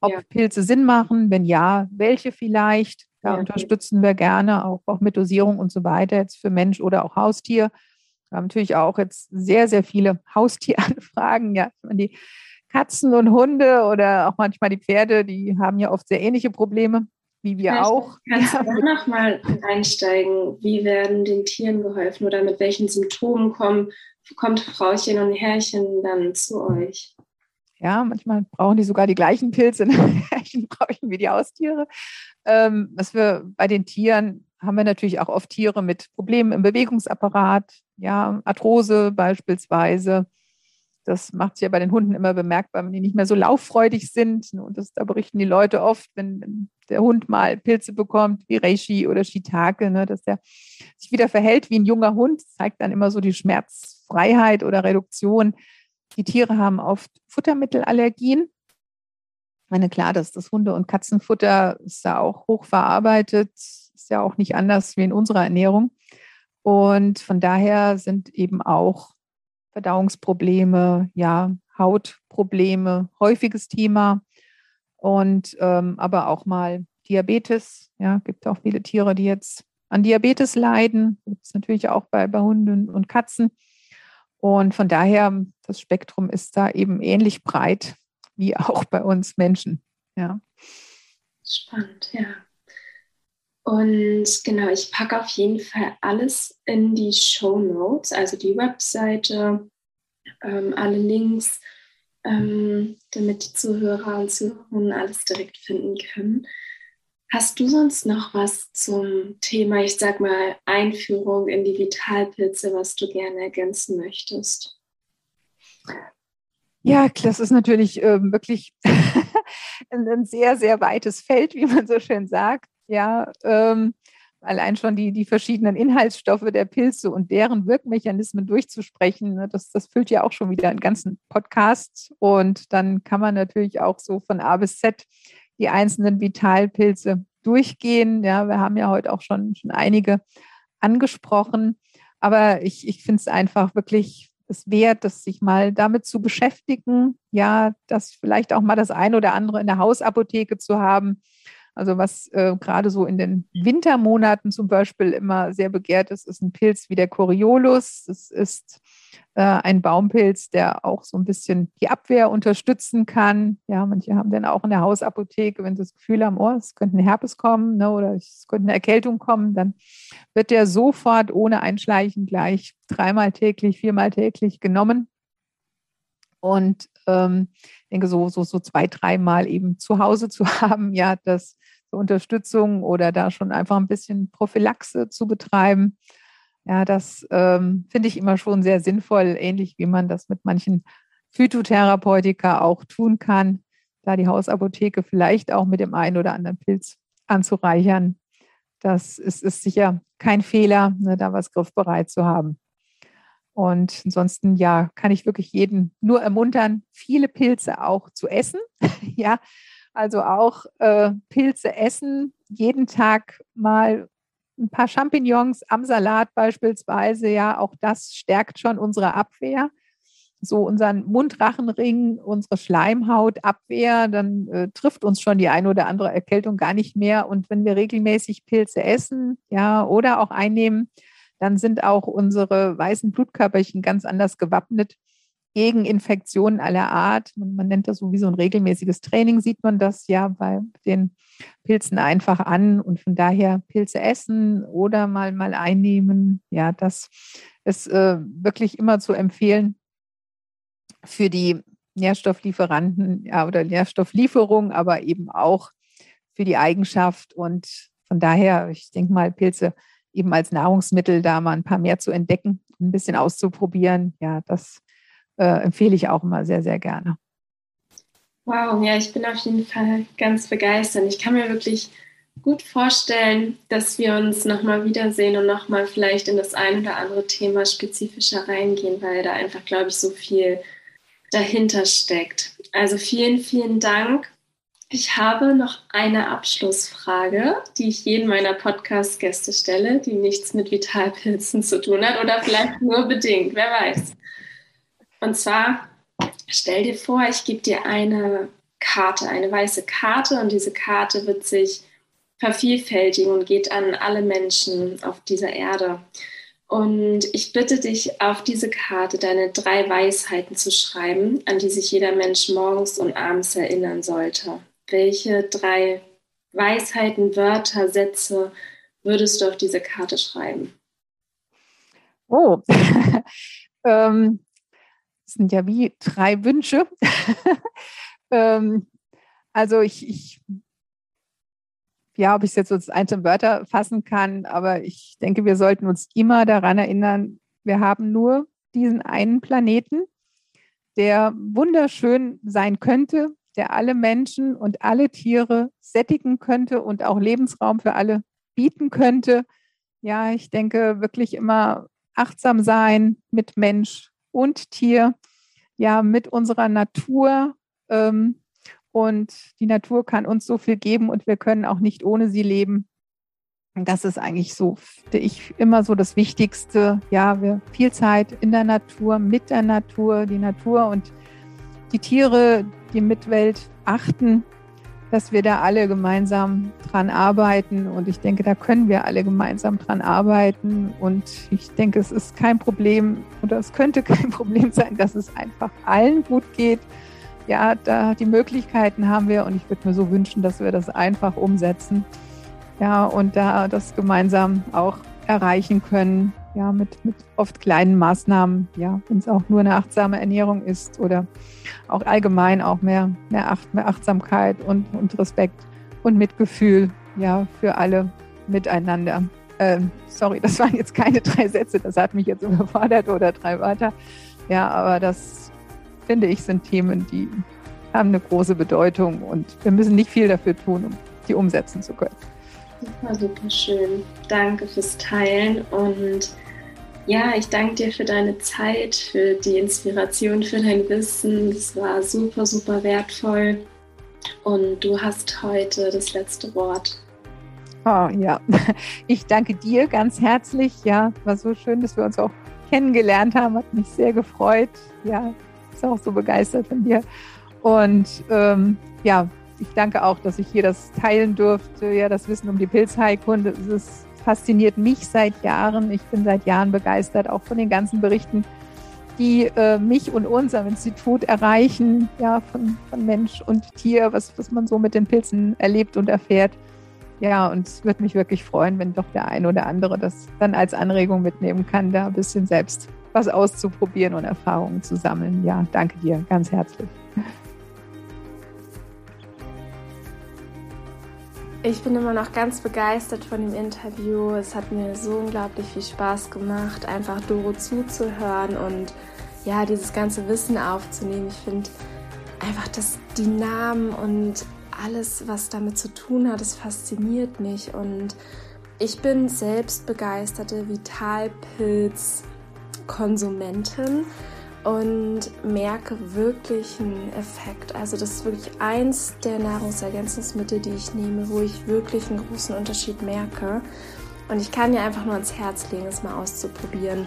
ob ja. Pilze Sinn machen, wenn ja, welche vielleicht. Da ja, unterstützen wir gerne, auch, auch mit Dosierung und so weiter, jetzt für Mensch oder auch Haustier. Wir haben natürlich auch jetzt sehr, sehr viele Haustieranfragen. Ja, die Katzen und Hunde oder auch manchmal die Pferde, die haben ja oft sehr ähnliche Probleme, wie wir Vielleicht auch. Kannst ja. du da nochmal einsteigen? Wie werden den Tieren geholfen oder mit welchen Symptomen kommen, kommt Frauchen und Herrchen dann zu euch? Ja, manchmal brauchen die sogar die gleichen Pilze, brauchen wie die Haustiere. Ähm, was wir bei den Tieren haben wir natürlich auch oft Tiere mit Problemen im Bewegungsapparat, ja, Arthrose beispielsweise. Das macht sich ja bei den Hunden immer bemerkbar, wenn die nicht mehr so lauffreudig sind. Und das, da berichten die Leute oft, wenn der Hund mal Pilze bekommt, wie Reishi oder Shiitake, ne, dass der sich wieder verhält wie ein junger Hund, das zeigt dann immer so die Schmerzfreiheit oder Reduktion die Tiere haben oft Futtermittelallergien. Ich meine, klar, dass das Hunde- und Katzenfutter ist ja auch hochverarbeitet, ist ja auch nicht anders wie in unserer Ernährung. Und von daher sind eben auch Verdauungsprobleme, ja, Hautprobleme häufiges Thema. Und ähm, aber auch mal Diabetes. Ja, gibt auch viele Tiere, die jetzt an Diabetes leiden. Gibt es natürlich auch bei, bei Hunden und Katzen. Und von daher, das Spektrum ist da eben ähnlich breit wie auch bei uns Menschen. Ja. Spannend, ja. Und genau, ich packe auf jeden Fall alles in die Show Notes, also die Webseite, ähm, alle Links, ähm, damit die Zuhörer und Zuhörerinnen alles direkt finden können. Hast du sonst noch was zum Thema, ich sag mal, Einführung in die Vitalpilze, was du gerne ergänzen möchtest? Ja, das ist natürlich äh, wirklich ein, ein, sehr, sehr weites Feld, wie man so schön sagt. Ja, ähm, allein schon die, die verschiedenen Inhaltsstoffe der Pilze und deren Wirkmechanismen durchzusprechen, ne, das, das füllt ja auch schon wieder einen ganzen Podcast. Und dann kann man natürlich auch so von A bis Z die einzelnen Vitalpilze durchgehen. Ja, wir haben ja heute auch schon, schon einige angesprochen. Aber ich, ich finde es einfach wirklich es wert, das sich mal damit zu beschäftigen. Ja, das vielleicht auch mal das eine oder andere in der Hausapotheke zu haben. Also was äh, gerade so in den Wintermonaten zum Beispiel immer sehr begehrt ist, ist ein Pilz wie der Coriolus. Das ist äh, ein Baumpilz, der auch so ein bisschen die Abwehr unterstützen kann. Ja, manche haben dann auch in der Hausapotheke, wenn sie das Gefühl haben, oh, es könnte ein Herpes kommen ne, oder es könnte eine Erkältung kommen, dann wird der sofort ohne Einschleichen gleich dreimal täglich, viermal täglich genommen. Und ähm, denke, so, so, so zwei, dreimal eben zu Hause zu haben, ja, das zur Unterstützung oder da schon einfach ein bisschen Prophylaxe zu betreiben. Ja, das ähm, finde ich immer schon sehr sinnvoll, ähnlich wie man das mit manchen Phytotherapeutika auch tun kann, da die Hausapotheke vielleicht auch mit dem einen oder anderen Pilz anzureichern. Das ist, ist sicher kein Fehler, ne, da was griffbereit zu haben. Und ansonsten, ja, kann ich wirklich jeden nur ermuntern, viele Pilze auch zu essen. ja, also auch äh, Pilze essen, jeden Tag mal ein paar Champignons am Salat beispielsweise, ja, auch das stärkt schon unsere Abwehr. So unseren Mundrachenring, unsere Schleimhautabwehr, dann äh, trifft uns schon die eine oder andere Erkältung gar nicht mehr. Und wenn wir regelmäßig Pilze essen, ja, oder auch einnehmen, dann sind auch unsere weißen Blutkörperchen ganz anders gewappnet gegen Infektionen aller Art. Man, nennt das so wie so ein regelmäßiges Training, sieht man das ja bei den Pilzen einfach an und von daher Pilze essen oder mal, mal einnehmen. Ja, das ist äh, wirklich immer zu empfehlen für die Nährstofflieferanten ja, oder Nährstofflieferung, aber eben auch für die Eigenschaft. Und von daher, ich denke mal, Pilze eben als Nahrungsmittel da mal ein paar mehr zu entdecken, ein bisschen auszuprobieren. Ja, das äh, empfehle ich auch immer sehr, sehr gerne. Wow, ja, ich bin auf jeden Fall ganz begeistert. Ich kann mir wirklich gut vorstellen, dass wir uns nochmal wiedersehen und nochmal vielleicht in das ein oder andere Thema spezifischer reingehen, weil da einfach, glaube ich, so viel dahinter steckt. Also vielen, vielen Dank. Ich habe noch eine Abschlussfrage, die ich jedem meiner Podcast-Gäste stelle, die nichts mit Vitalpilzen zu tun hat oder vielleicht nur bedingt, wer weiß. Und zwar, stell dir vor, ich gebe dir eine Karte, eine weiße Karte und diese Karte wird sich vervielfältigen und geht an alle Menschen auf dieser Erde. Und ich bitte dich, auf diese Karte deine drei Weisheiten zu schreiben, an die sich jeder Mensch morgens und abends erinnern sollte. Welche drei Weisheiten, Wörter, Sätze würdest du auf diese Karte schreiben? Oh, ähm, das sind ja wie drei Wünsche. ähm, also ich, ich, ja, ob ich es jetzt als einzelne Wörter fassen kann, aber ich denke, wir sollten uns immer daran erinnern, wir haben nur diesen einen Planeten, der wunderschön sein könnte, der alle Menschen und alle Tiere sättigen könnte und auch Lebensraum für alle bieten könnte. Ja, ich denke wirklich immer achtsam sein mit Mensch, und Tier ja mit unserer Natur. Ähm, und die Natur kann uns so viel geben und wir können auch nicht ohne sie leben. Das ist eigentlich so, finde ich, immer so das Wichtigste. Ja, wir viel Zeit in der Natur, mit der Natur, die Natur und die Tiere, die Mitwelt achten dass wir da alle gemeinsam dran arbeiten. Und ich denke, da können wir alle gemeinsam dran arbeiten. Und ich denke, es ist kein Problem oder es könnte kein Problem sein, dass es einfach allen gut geht. Ja, da die Möglichkeiten haben wir und ich würde mir so wünschen, dass wir das einfach umsetzen. Ja, und da das gemeinsam auch erreichen können ja, mit, mit oft kleinen Maßnahmen, ja, wenn es auch nur eine achtsame Ernährung ist oder auch allgemein auch mehr, mehr, Acht, mehr Achtsamkeit und, und Respekt und Mitgefühl, ja, für alle miteinander. Ähm, sorry, das waren jetzt keine drei Sätze, das hat mich jetzt überfordert oder drei Wörter. Ja, aber das finde ich sind Themen, die haben eine große Bedeutung und wir müssen nicht viel dafür tun, um die umsetzen zu können. Super, super schön. Danke fürs Teilen und ja, ich danke dir für deine Zeit, für die Inspiration, für dein Wissen. Das war super, super wertvoll. Und du hast heute das letzte Wort. Oh ja, ich danke dir ganz herzlich. Ja, war so schön, dass wir uns auch kennengelernt haben. Hat mich sehr gefreut. Ja, ist auch so begeistert von dir. Und ähm, ja, ich danke auch, dass ich hier das teilen durfte, ja, das Wissen um die Pilzheilkunde. Es fasziniert mich seit Jahren. Ich bin seit Jahren begeistert, auch von den ganzen Berichten, die äh, mich und unser Institut erreichen, ja, von, von Mensch und Tier, was, was man so mit den Pilzen erlebt und erfährt. Ja, und es würde mich wirklich freuen, wenn doch der ein oder andere das dann als Anregung mitnehmen kann, da ein bisschen selbst was auszuprobieren und Erfahrungen zu sammeln. Ja, danke dir ganz herzlich. Ich bin immer noch ganz begeistert von dem Interview. Es hat mir so unglaublich viel Spaß gemacht, einfach Doro zuzuhören und ja, dieses ganze Wissen aufzunehmen. Ich finde einfach, dass die Namen und alles, was damit zu tun hat, das fasziniert mich und ich bin selbst begeisterte Vitalpilz-Konsumentin und merke wirklich einen Effekt. Also das ist wirklich eins der Nahrungsergänzungsmittel, die ich nehme, wo ich wirklich einen großen Unterschied merke. Und ich kann dir einfach nur ans Herz legen, es mal auszuprobieren.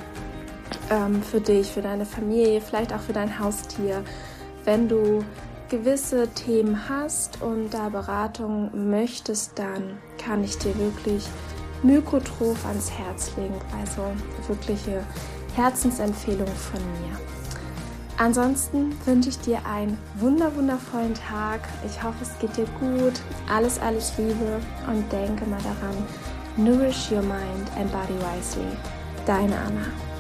Ähm, für dich, für deine Familie, vielleicht auch für dein Haustier. Wenn du gewisse Themen hast und da Beratung möchtest, dann kann ich dir wirklich Mykotroph ans Herz legen. Also wirkliche Herzensempfehlung von mir. Ansonsten wünsche ich dir einen wunder wundervollen Tag. Ich hoffe, es geht dir gut. Alles, alles Liebe und denke mal daran, nourish your mind and body wisely. Deine Anna.